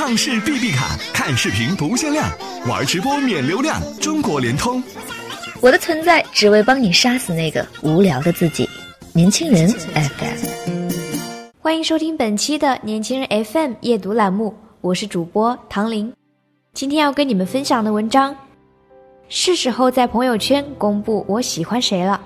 畅视 B B 卡，看视频不限量，玩直播免流量，中国联通。我的存在只为帮你杀死那个无聊的自己。年轻人 FM，欢迎收听本期的年轻人 FM 夜读栏目，我是主播唐玲。今天要跟你们分享的文章，是时候在朋友圈公布我喜欢谁了。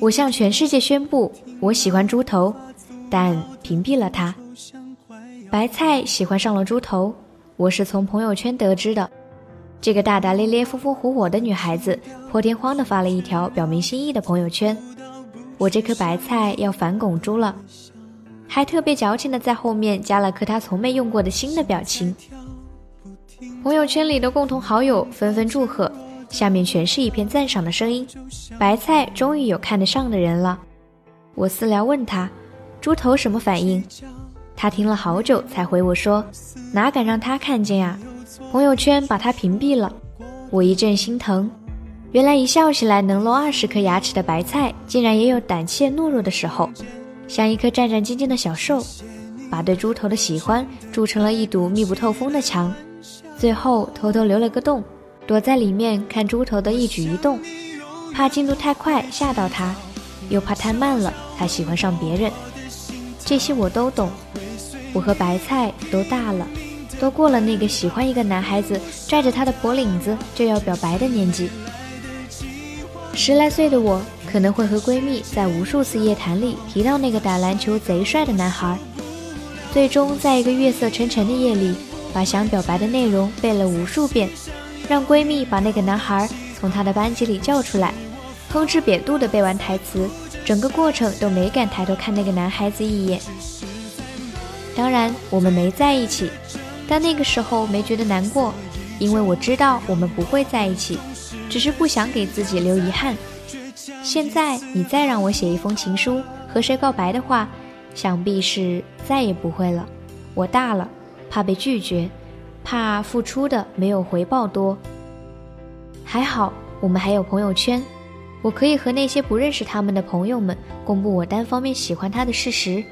我向全世界宣布，我喜欢猪头，但屏蔽了他。白菜喜欢上了猪头，我是从朋友圈得知的。这个大大咧咧、风风火火的女孩子，破天荒的发了一条表明心意的朋友圈：“我这颗白菜要反拱猪了。”还特别矫情的在后面加了颗她从没用过的新的表情。朋友圈里的共同好友纷纷祝贺。下面全是一片赞赏的声音，白菜终于有看得上的人了。我私聊问他，猪头什么反应？他听了好久才回我说，哪敢让他看见呀？朋友圈把他屏蔽了。我一阵心疼，原来一笑起来能露二十颗牙齿的白菜，竟然也有胆怯懦弱的时候，像一颗战战兢兢的小兽，把对猪头的喜欢筑成了一堵密不透风的墙，最后偷偷留了个洞。躲在里面看猪头的一举一动，怕进度太快吓到他，又怕太慢了他喜欢上别人。这些我都懂。我和白菜都大了，都过了那个喜欢一个男孩子拽着他的脖领子就要表白的年纪。十来岁的我可能会和闺蜜在无数次夜谈里提到那个打篮球贼帅的男孩，最终在一个月色沉沉的夜里，把想表白的内容背了无数遍。让闺蜜把那个男孩从她的班级里叫出来，吭哧瘪肚的背完台词，整个过程都没敢抬头看那个男孩子一眼。当然，我们没在一起，但那个时候没觉得难过，因为我知道我们不会在一起，只是不想给自己留遗憾。现在你再让我写一封情书和谁告白的话，想必是再也不会了。我大了，怕被拒绝。怕付出的没有回报多。还好我们还有朋友圈，我可以和那些不认识他们的朋友们公布我单方面喜欢他的事实，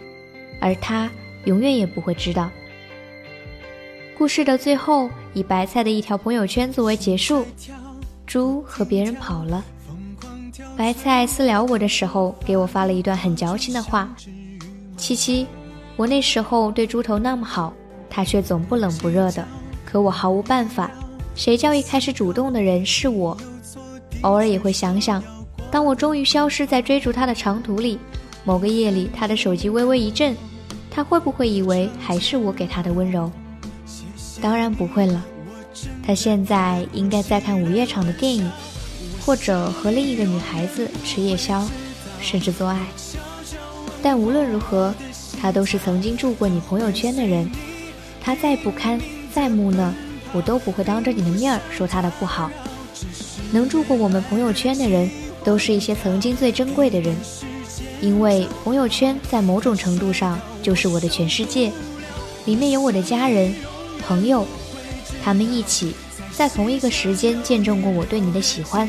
而他永远也不会知道。故事的最后以白菜的一条朋友圈作为结束，猪和别人跑了。白菜私聊我的时候给我发了一段很矫情的话：七七，我那时候对猪头那么好，他却总不冷不热的。可我毫无办法，谁叫一开始主动的人是我？偶尔也会想想，当我终于消失在追逐他的长途里，某个夜里他的手机微微一震，他会不会以为还是我给他的温柔？当然不会了，他现在应该在看午夜场的电影，或者和另一个女孩子吃夜宵，甚至做爱。但无论如何，他都是曾经住过你朋友圈的人，他再不堪。再木讷，我都不会当着你的面儿说他的不好。能住过我们朋友圈的人，都是一些曾经最珍贵的人，因为朋友圈在某种程度上就是我的全世界，里面有我的家人、朋友，他们一起在同一个时间见证过我对你的喜欢，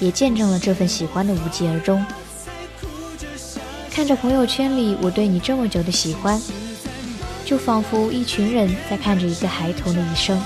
也见证了这份喜欢的无疾而终。看着朋友圈里我对你这么久的喜欢。就仿佛一群人在看着一个孩童的一生。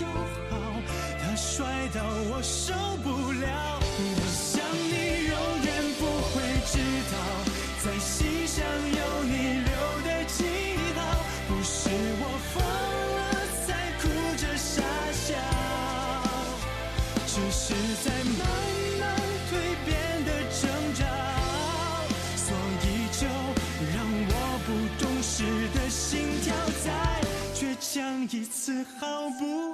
就好，他摔到我受不了。我想你永远不会知道，在心上有你留的记号。不是我疯了才哭着傻笑，只是在慢慢蜕变的挣扎。所以就让我不懂事的心跳再倔强一次，好不？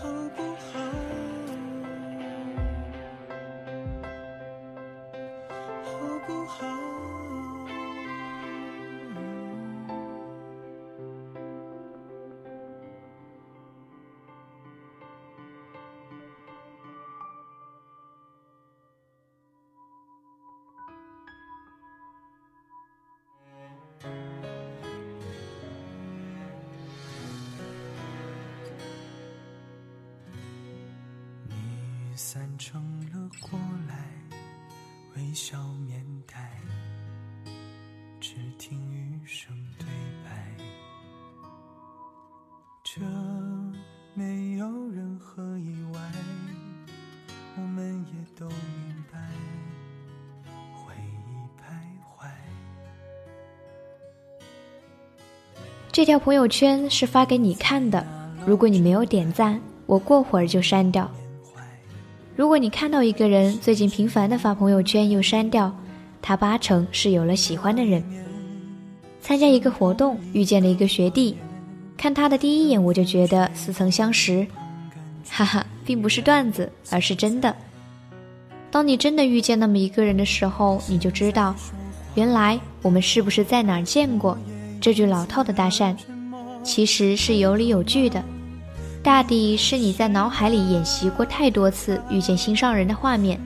好不好散成了过来，微笑面带，只听雨声对白。这没有任何意外，我们也都明白，回忆徘徊。这条朋友圈是发给你看的，如果你没有点赞，我过会儿就删掉。如果你看到一个人最近频繁的发朋友圈又删掉，他八成是有了喜欢的人。参加一个活动遇见了一个学弟，看他的第一眼我就觉得似曾相识，哈哈，并不是段子，而是真的。当你真的遇见那么一个人的时候，你就知道，原来我们是不是在哪儿见过？这句老套的搭讪，其实是有理有据的。大抵是你在脑海里演习过太多次遇见心上人的画面，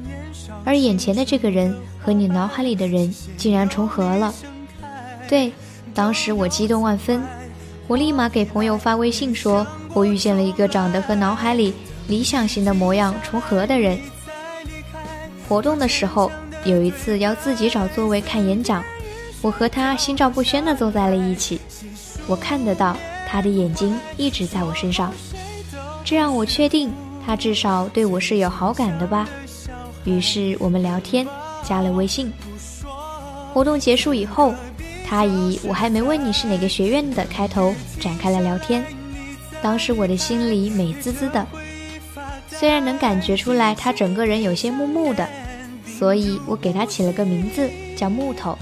而眼前的这个人和你脑海里的人竟然重合了。对，当时我激动万分，我立马给朋友发微信说，我遇见了一个长得和脑海里理想型的模样重合的人。活动的时候，有一次要自己找座位看演讲，我和他心照不宣地坐在了一起，我看得到他的眼睛一直在我身上。这让我确定他至少对我是有好感的吧。于是我们聊天，加了微信。活动结束以后，他以“我还没问你是哪个学院的”开头展开了聊天。当时我的心里美滋滋的，虽然能感觉出来他整个人有些木木的，所以我给他起了个名字叫木头。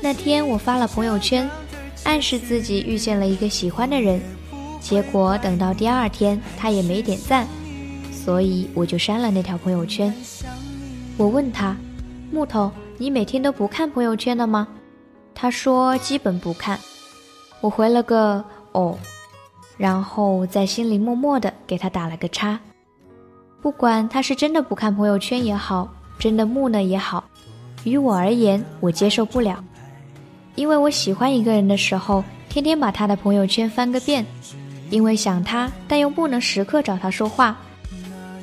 那天我发了朋友圈，暗示自己遇见了一个喜欢的人。结果等到第二天，他也没点赞，所以我就删了那条朋友圈。我问他：“木头，你每天都不看朋友圈的吗？”他说：“基本不看。”我回了个“哦”，然后在心里默默的给他打了个叉。不管他是真的不看朋友圈也好，真的木讷也好，于我而言，我接受不了，因为我喜欢一个人的时候，天天把他的朋友圈翻个遍。因为想他，但又不能时刻找他说话。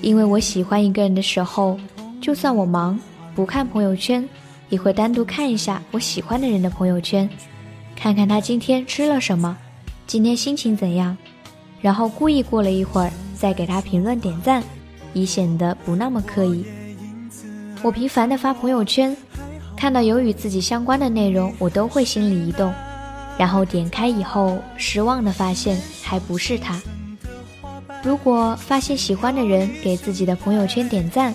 因为我喜欢一个人的时候，就算我忙不看朋友圈，也会单独看一下我喜欢的人的朋友圈，看看他今天吃了什么，今天心情怎样，然后故意过了一会儿再给他评论点赞，以显得不那么刻意。我频繁的发朋友圈，看到有与自己相关的内容，我都会心里一动。然后点开以后，失望的发现还不是他。如果发现喜欢的人给自己的朋友圈点赞，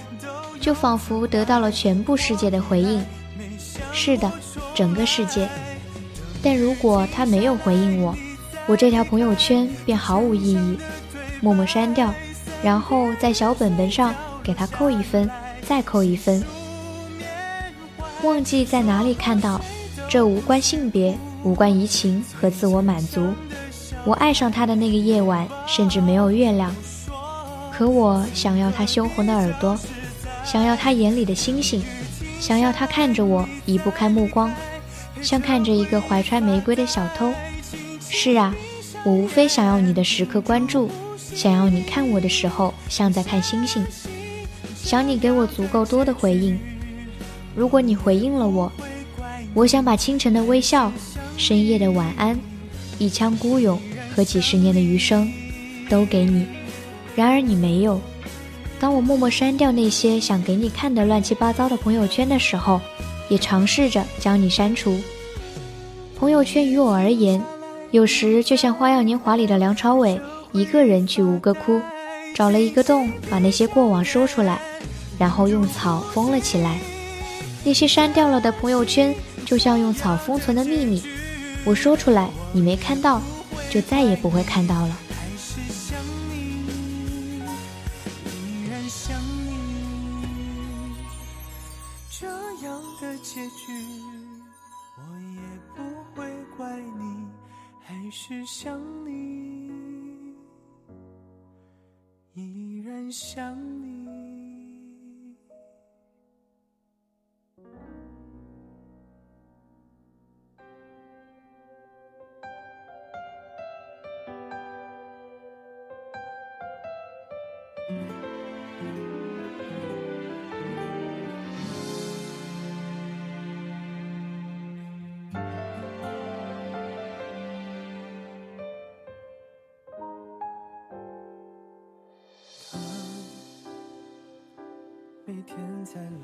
就仿佛得到了全部世界的回应。是的，整个世界。但如果他没有回应我，我这条朋友圈便毫无意义，默默删掉，然后在小本本上给他扣一分，再扣一分。忘记在哪里看到，这无关性别。无关移情和自我满足，我爱上他的那个夜晚，甚至没有月亮，可我想要他羞红的耳朵，想要他眼里的星星，想要他看着我移不开目光，像看着一个怀揣玫瑰的小偷。是啊，我无非想要你的时刻关注，想要你看我的时候像在看星星，想你给我足够多的回应。如果你回应了我，我想把清晨的微笑。深夜的晚安，一腔孤勇和几十年的余生，都给你。然而你没有。当我默默删掉那些想给你看的乱七八糟的朋友圈的时候，也尝试着将你删除。朋友圈于我而言，有时就像《花样年华》里的梁朝伟，一个人去吴哥窟，找了一个洞，把那些过往说出来，然后用草封了起来。那些删掉了的朋友圈，就像用草封存的秘密我说出来你没看到就再也不会看到了。还是想你依然想你这样的结局我也不会怪你还是想你。依然想你。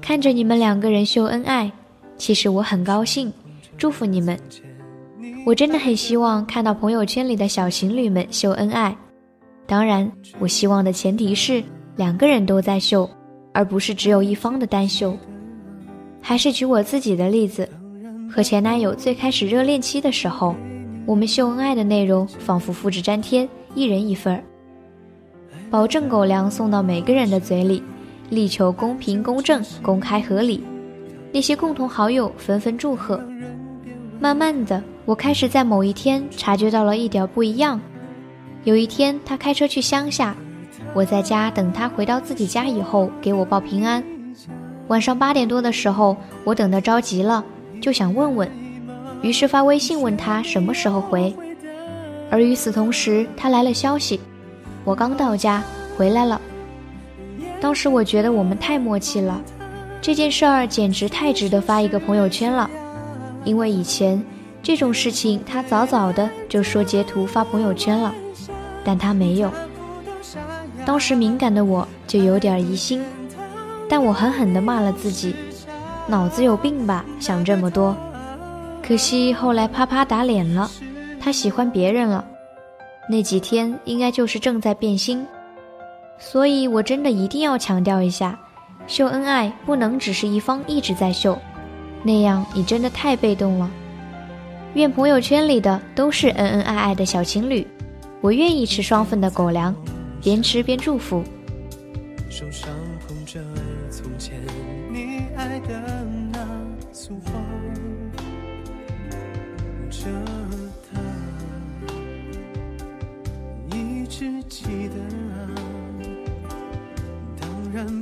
看着你们两个人秀恩爱，其实我很高兴，祝福你们。我真的很希望看到朋友圈里的小情侣们秀恩爱。当然，我希望的前提是两个人都在秀，而不是只有一方的单秀。还是举我自己的例子，和前男友最开始热恋期的时候，我们秀恩爱的内容仿佛复制粘贴，一人一份儿，保证狗粮送到每个人的嘴里。力求公平、公正、公开、合理。那些共同好友纷纷祝贺。慢慢的，我开始在某一天察觉到了一点不一样。有一天，他开车去乡下，我在家等他回到自己家以后给我报平安。晚上八点多的时候，我等得着急了，就想问问，于是发微信问他什么时候回。而与此同时，他来了消息，我刚到家，回来了。当时我觉得我们太默契了，这件事儿简直太值得发一个朋友圈了。因为以前这种事情他早早的就说截图发朋友圈了，但他没有。当时敏感的我就有点疑心，但我狠狠地骂了自己，脑子有病吧，想这么多。可惜后来啪啪打脸了，他喜欢别人了。那几天应该就是正在变心。所以，我真的一定要强调一下，秀恩爱不能只是一方一直在秀，那样你真的太被动了。愿朋友圈里的都是恩恩爱爱的小情侣，我愿意吃双份的狗粮，边吃边祝福。手上捧着从前你爱的那束花，这它一直记得。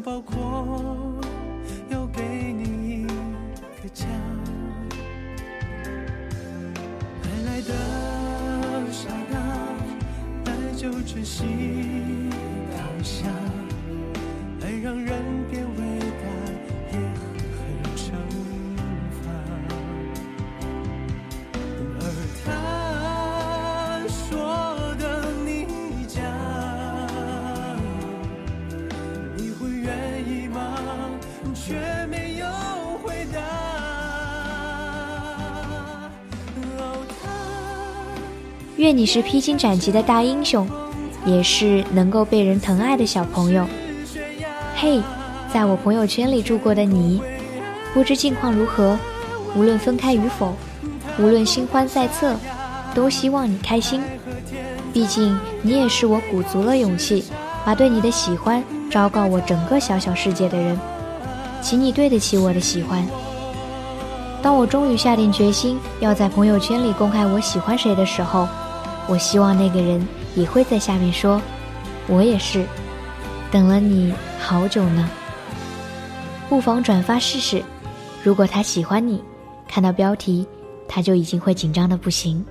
包括要给你一个家，爱来的刹那，爱就珍惜愿你是披荆斩棘的大英雄，也是能够被人疼爱的小朋友。嘿，在我朋友圈里住过的你，不知近况如何？无论分开与否，无论新欢在侧，都希望你开心。毕竟你也是我鼓足了勇气，把对你的喜欢昭告我整个小小世界的人。请你对得起我的喜欢。当我终于下定决心要在朋友圈里公开我喜欢谁的时候，我希望那个人也会在下面说：“我也是，等了你好久呢。”不妨转发试试，如果他喜欢你，看到标题，他就已经会紧张的不行。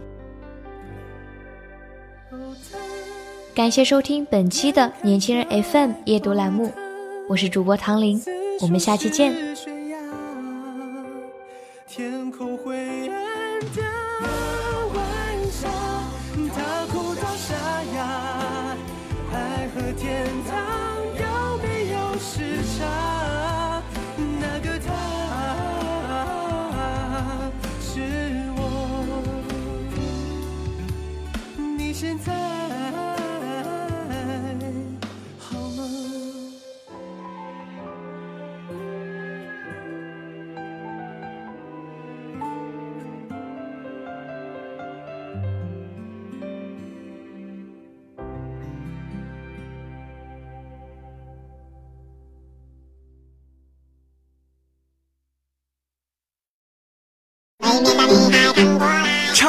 感谢收听本期的年轻人 FM 夜读栏目，我是主播唐林。我们下期见。天空会